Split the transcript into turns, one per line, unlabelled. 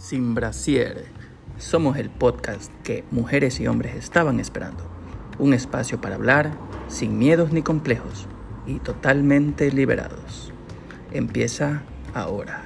Sin brasier. Somos el podcast que mujeres y hombres estaban esperando. Un espacio para hablar sin miedos ni complejos y totalmente liberados. Empieza ahora.